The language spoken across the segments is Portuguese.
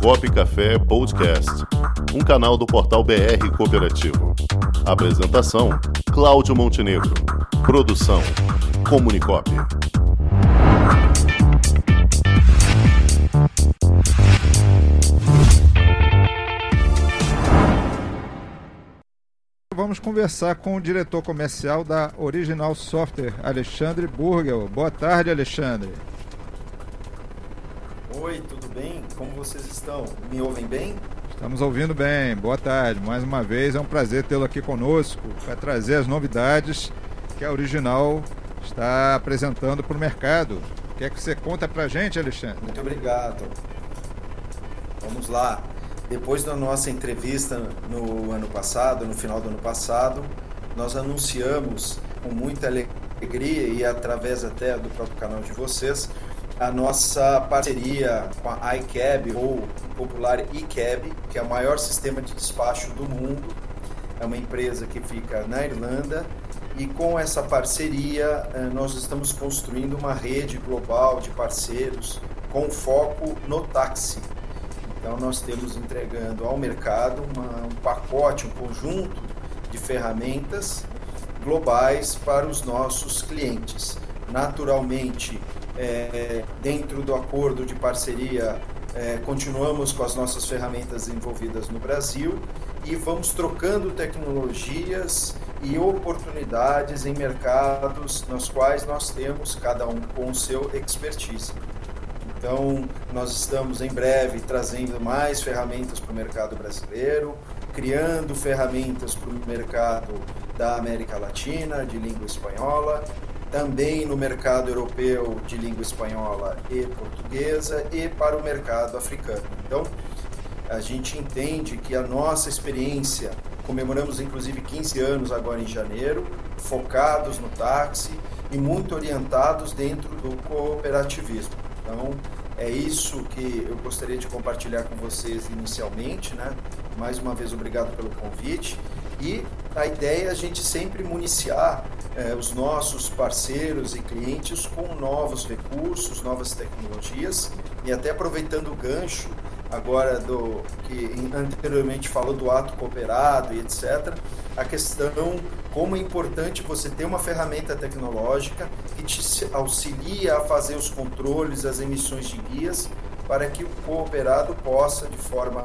Comunicop Café Podcast, um canal do portal BR Cooperativo. Apresentação: Cláudio Montenegro. Produção: Comunicop. Vamos conversar com o diretor comercial da Original Software, Alexandre Burgel. Boa tarde, Alexandre. Oi, tudo bem? Como vocês estão? Me ouvem bem? Estamos ouvindo bem. Boa tarde. Mais uma vez é um prazer tê-lo aqui conosco para trazer as novidades que a Original está apresentando para o mercado. O que é que você conta para a gente, Alexandre? Muito obrigado. Vamos lá. Depois da nossa entrevista no ano passado, no final do ano passado, nós anunciamos com muita alegria e através até do próprio canal de vocês a nossa parceria com a iCab, ou popular iCab, que é o maior sistema de despacho do mundo. É uma empresa que fica na Irlanda e com essa parceria eh, nós estamos construindo uma rede global de parceiros com foco no táxi. Então nós temos entregando ao mercado uma, um pacote, um conjunto de ferramentas globais para os nossos clientes. Naturalmente, é, dentro do acordo de parceria, é, continuamos com as nossas ferramentas envolvidas no Brasil e vamos trocando tecnologias e oportunidades em mercados nos quais nós temos cada um com o seu expertise. Então, nós estamos em breve trazendo mais ferramentas para o mercado brasileiro, criando ferramentas para o mercado da América Latina, de língua espanhola, também no mercado europeu de língua espanhola e portuguesa e para o mercado africano. Então, a gente entende que a nossa experiência, comemoramos inclusive 15 anos agora em janeiro, focados no táxi e muito orientados dentro do cooperativismo. Então, é isso que eu gostaria de compartilhar com vocês inicialmente, né? Mais uma vez, obrigado pelo convite. E a ideia é a gente sempre municiar eh, os nossos parceiros e clientes com novos recursos, novas tecnologias e até aproveitando o gancho agora do que anteriormente falou do ato cooperado e etc. A questão como é importante você ter uma ferramenta tecnológica que te auxilia a fazer os controles, as emissões de guias, para que o cooperado possa, de forma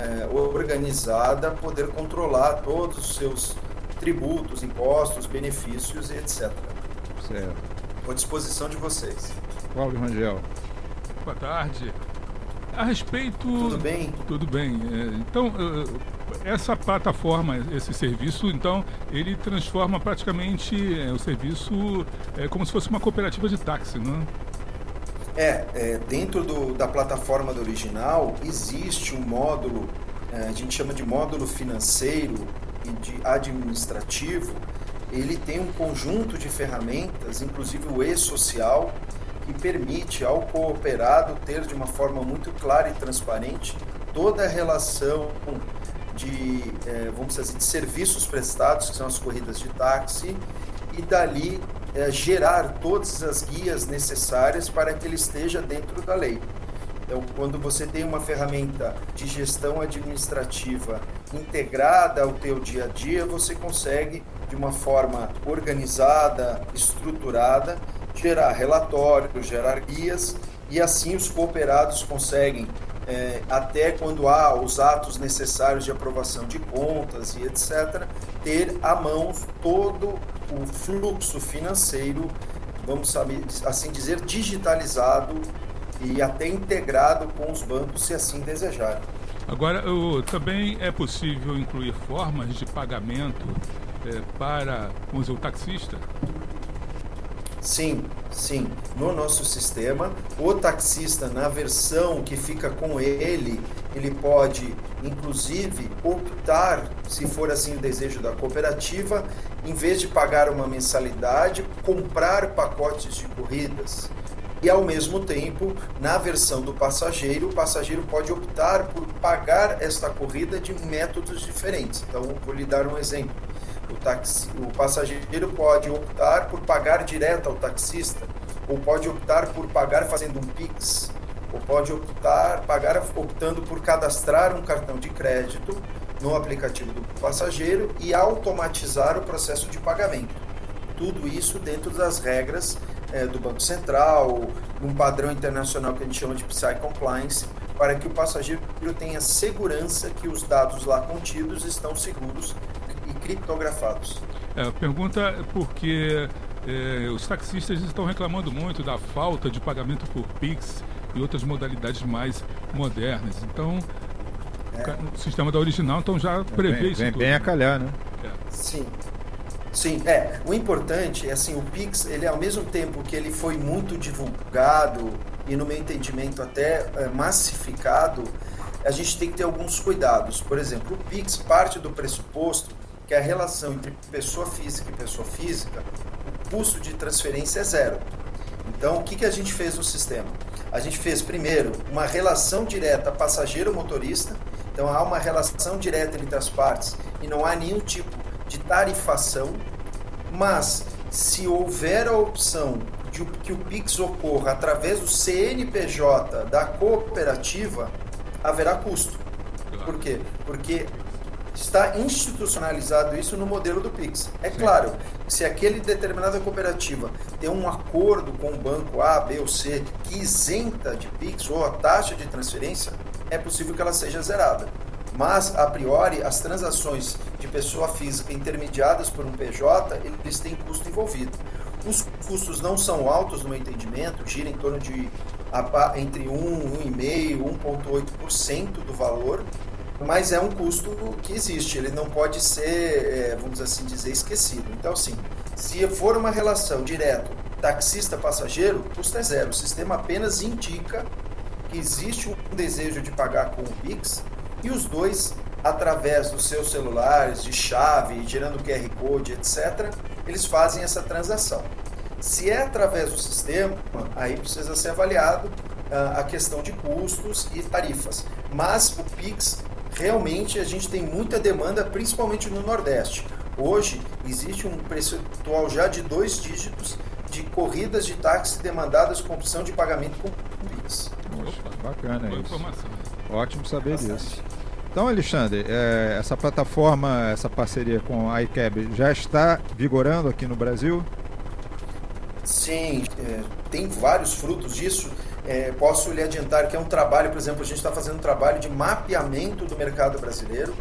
é, organizada, poder controlar todos os seus tributos, impostos, benefícios e etc. Certo. Estou à disposição de vocês. Cláudio Rangel. Boa tarde. A respeito. Tudo bem? Tudo bem. É, então, essa plataforma, esse serviço, então, ele transforma praticamente é, o serviço é, como se fosse uma cooperativa de táxi, não é? É, é, dentro do, da plataforma do original existe um módulo, é, a gente chama de módulo financeiro e de administrativo. Ele tem um conjunto de ferramentas, inclusive o e-social, que permite ao cooperado ter de uma forma muito clara e transparente toda a relação de, é, vamos dizer assim, de serviços prestados, que são as corridas de táxi, e dali é, gerar todas as guias necessárias para que ele esteja dentro da lei. Então, quando você tem uma ferramenta de gestão administrativa integrada ao teu dia a dia, você consegue, de uma forma organizada, estruturada, gerar relatórios, gerar guias e assim os cooperados conseguem, é, até quando há os atos necessários de aprovação de contas e etc., ter à mão todo o fluxo financeiro, vamos assim dizer, digitalizado e até integrado com os bancos, se assim desejarem. Agora, também é possível incluir formas de pagamento é, para o taxista? Sim, sim. No nosso sistema, o taxista, na versão que fica com ele, ele pode, inclusive, optar, se for assim o desejo da cooperativa, em vez de pagar uma mensalidade, comprar pacotes de corridas. E ao mesmo tempo, na versão do passageiro, o passageiro pode optar por pagar esta corrida de métodos diferentes. Então, vou lhe dar um exemplo o, taxi, o passageiro pode optar por pagar direto ao taxista ou pode optar por pagar fazendo um Pix ou pode optar, pagar optando por cadastrar um cartão de crédito no aplicativo do passageiro e automatizar o processo de pagamento. Tudo isso dentro das regras é, do Banco Central, num padrão internacional que a gente chama de PCI Compliance, para que o passageiro tenha segurança que os dados lá contidos estão seguros criptografados. É, a pergunta é porque é, os taxistas estão reclamando muito da falta de pagamento por Pix e outras modalidades mais modernas. Então, é. o sistema da original então já prevê vem, isso vem tudo. bem a calhar, né? É. Sim. Sim, é. O importante é assim, o Pix, ele ao mesmo tempo que ele foi muito divulgado e no meu entendimento até é, massificado, a gente tem que ter alguns cuidados. Por exemplo, o Pix parte do pressuposto que a relação entre pessoa física e pessoa física, o custo de transferência é zero. Então, o que, que a gente fez no sistema? A gente fez primeiro uma relação direta passageiro-motorista, então há uma relação direta entre as partes e não há nenhum tipo de tarifação, mas se houver a opção de que o PIX ocorra através do CNPJ da cooperativa, haverá custo. Por quê? Porque está institucionalizado isso no modelo do Pix. É Sim. claro, se aquele determinada cooperativa tem um acordo com o banco A, B ou C que isenta de Pix ou a taxa de transferência, é possível que ela seja zerada. Mas, a priori, as transações de pessoa física intermediadas por um PJ, eles têm custo envolvido. Os custos não são altos, no meu entendimento, gira em torno de entre 1, 1,5%, 1,8% do valor, mas é um custo que existe, ele não pode ser, é, vamos assim dizer, esquecido. Então, sim, se for uma relação direto taxista-passageiro, custo é zero. O sistema apenas indica que existe um desejo de pagar com o Pix e os dois, através dos seus celulares, de chave, gerando QR Code, etc., eles fazem essa transação. Se é através do sistema, aí precisa ser avaliado uh, a questão de custos e tarifas. Mas o Pix, realmente, a gente tem muita demanda, principalmente no Nordeste. Hoje, existe um percentual já de dois dígitos de corridas de táxi demandadas com opção de pagamento com Pix. Bacana Boa isso. Informação. Ótimo saber Bastante. disso. Então, Alexandre, é, essa plataforma, essa parceria com a iCab já está vigorando aqui no Brasil? Sim, é, tem vários frutos disso. É, posso lhe adiantar que é um trabalho, por exemplo, a gente está fazendo um trabalho de mapeamento do mercado brasileiro.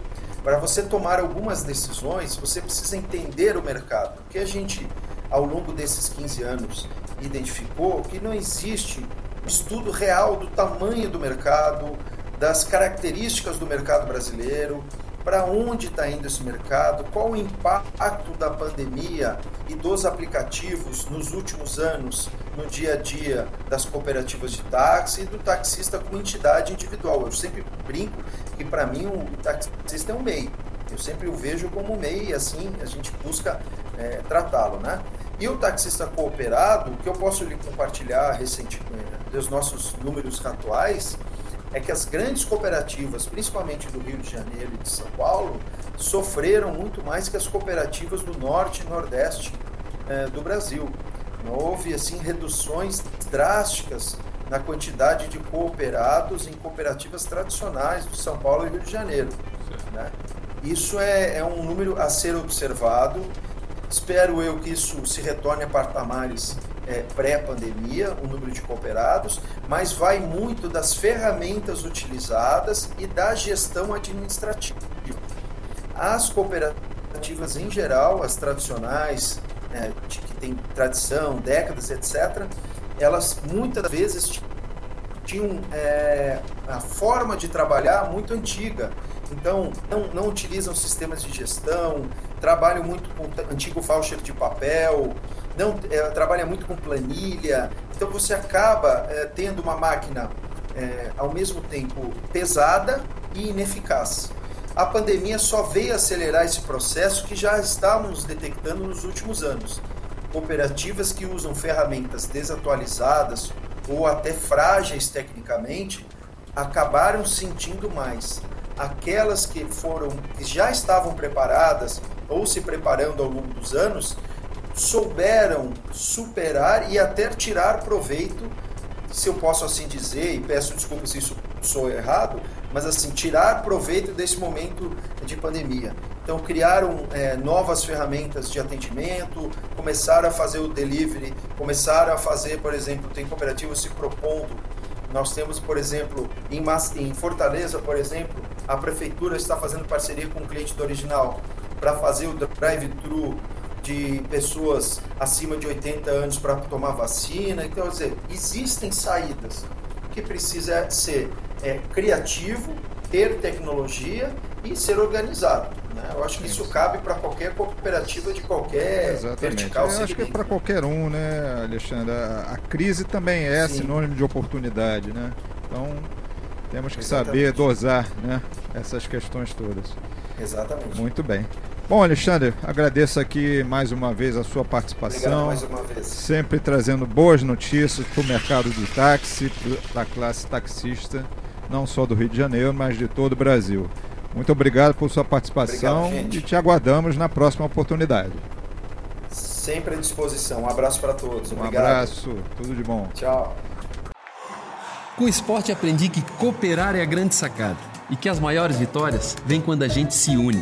Para você tomar algumas decisões, você precisa entender o mercado. Porque a gente, ao longo desses 15 anos, identificou que não existe estudo real do tamanho do mercado, das características do mercado brasileiro, para onde está indo esse mercado, qual o impacto da pandemia e dos aplicativos nos últimos anos no dia a dia das cooperativas de táxi e do taxista com entidade individual. Eu sempre brinco que para mim o taxista é um MEI. Eu sempre o vejo como MEI e assim a gente busca é, tratá-lo, né? E o taxista cooperado, que eu posso lhe compartilhar recentemente dos nossos números atuais, é que as grandes cooperativas, principalmente do Rio de Janeiro e de São Paulo, sofreram muito mais que as cooperativas do norte e nordeste eh, do Brasil. Houve assim reduções drásticas na quantidade de cooperados em cooperativas tradicionais do São Paulo e Rio de Janeiro. Né? Isso é, é um número a ser observado. Espero eu que isso se retorne a patamares é, pré-pandemia, o número de cooperados, mas vai muito das ferramentas utilizadas e da gestão administrativa. As cooperativas em geral, as tradicionais, né, que têm tradição, décadas, etc., elas muitas vezes tinham é, a forma de trabalhar muito antiga. Então, não, não utilizam sistemas de gestão, trabalham muito com antigo voucher de papel, não é, trabalha muito com planilha, então você acaba é, tendo uma máquina é, ao mesmo tempo pesada e ineficaz. A pandemia só veio acelerar esse processo que já estávamos detectando nos últimos anos. Cooperativas que usam ferramentas desatualizadas ou até frágeis tecnicamente acabaram sentindo mais. Aquelas que foram que já estavam preparadas ou se preparando ao longo dos anos souberam superar e até tirar proveito se eu posso assim dizer, e peço desculpas se isso sou errado, mas assim, tirar proveito desse momento de pandemia. Então, criaram é, novas ferramentas de atendimento, começaram a fazer o delivery, começaram a fazer, por exemplo, tem cooperativas se propondo. Nós temos, por exemplo, em, em Fortaleza, por exemplo, a prefeitura está fazendo parceria com o cliente do original para fazer o drive-thru de pessoas acima de 80 anos para tomar vacina. Então, quer dizer, existem saídas. O que precisa ser é, criativo, ter tecnologia e ser organizado. Né? Eu acho que isso cabe para qualquer cooperativa de qualquer Exatamente. vertical. Eu acho que é para qualquer um, né, Alexandre? A, a crise também é Sim. sinônimo de oportunidade, né? Então temos que Exatamente. saber dosar né, essas questões todas. Exatamente. Muito bem. Bom, Alexandre, agradeço aqui mais uma vez a sua participação. Obrigado mais uma vez. Sempre trazendo boas notícias para o mercado do táxi, da classe taxista, não só do Rio de Janeiro, mas de todo o Brasil. Muito obrigado por sua participação obrigado, e te aguardamos na próxima oportunidade. Sempre à disposição. Um abraço para todos. Obrigado. Um abraço, tudo de bom. Tchau. Com o esporte aprendi que cooperar é a grande sacada e que as maiores vitórias vêm quando a gente se une.